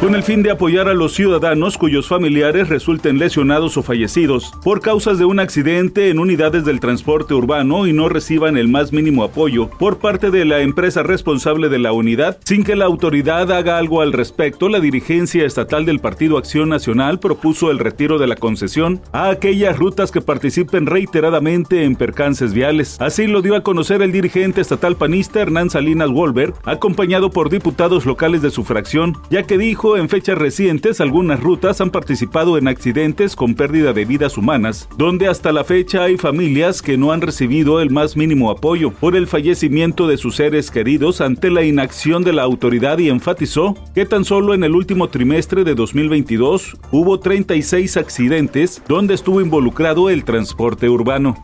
Con el fin de apoyar a los ciudadanos cuyos familiares resulten lesionados o fallecidos por causas de un accidente en unidades del transporte urbano y no reciban el más mínimo apoyo por parte de la empresa responsable de la unidad, sin que la autoridad haga algo al respecto, la dirigencia estatal del Partido Acción Nacional propuso el retiro de la concesión a aquellas rutas que participen reiteradamente en percances viales. Así lo dio a conocer el dirigente estatal panista Hernán Salinas Wolver, acompañado por diputados locales de su fracción, ya que dijo en fechas recientes algunas rutas han participado en accidentes con pérdida de vidas humanas, donde hasta la fecha hay familias que no han recibido el más mínimo apoyo por el fallecimiento de sus seres queridos ante la inacción de la autoridad y enfatizó que tan solo en el último trimestre de 2022 hubo 36 accidentes donde estuvo involucrado el transporte urbano.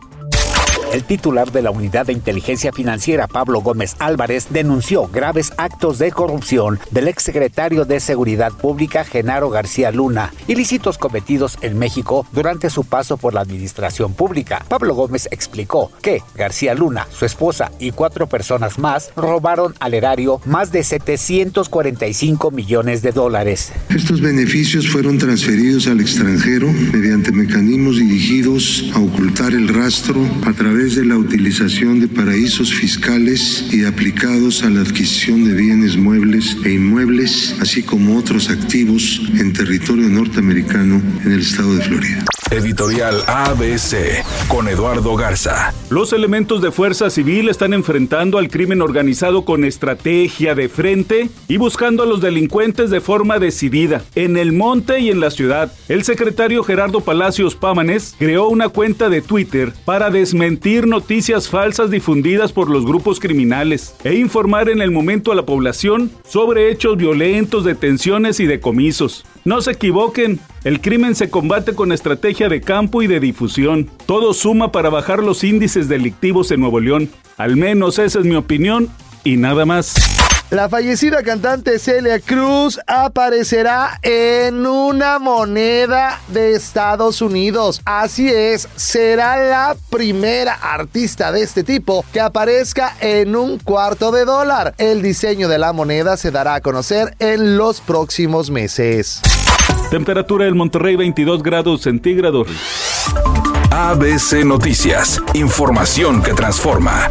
El titular de la Unidad de Inteligencia Financiera, Pablo Gómez Álvarez, denunció graves actos de corrupción del exsecretario de Seguridad Pública, Genaro García Luna, ilícitos cometidos en México durante su paso por la administración pública. Pablo Gómez explicó que García Luna, su esposa y cuatro personas más robaron al erario más de 745 millones de dólares. Estos beneficios fueron transferidos al extranjero mediante mecanismos dirigidos a ocultar el rastro a través de la utilización de paraísos fiscales y aplicados a la adquisición de bienes muebles e inmuebles, así como otros activos en territorio norteamericano en el estado de Florida. Editorial ABC con Eduardo Garza. Los elementos de fuerza civil están enfrentando al crimen organizado con estrategia de frente y buscando a los delincuentes de forma decidida, en el monte y en la ciudad. El secretario Gerardo Palacios Pámanes creó una cuenta de Twitter para desmentir noticias falsas difundidas por los grupos criminales e informar en el momento a la población sobre hechos violentos, detenciones y decomisos. No se equivoquen, el crimen se combate con estrategia de campo y de difusión. Todo suma para bajar los índices delictivos en Nuevo León. Al menos esa es mi opinión y nada más. La fallecida cantante Celia Cruz aparecerá en una moneda de Estados Unidos. Así es, será la primera artista de este tipo que aparezca en un cuarto de dólar. El diseño de la moneda se dará a conocer en los próximos meses. Temperatura del Monterrey 22 grados centígrados. ABC Noticias, información que transforma.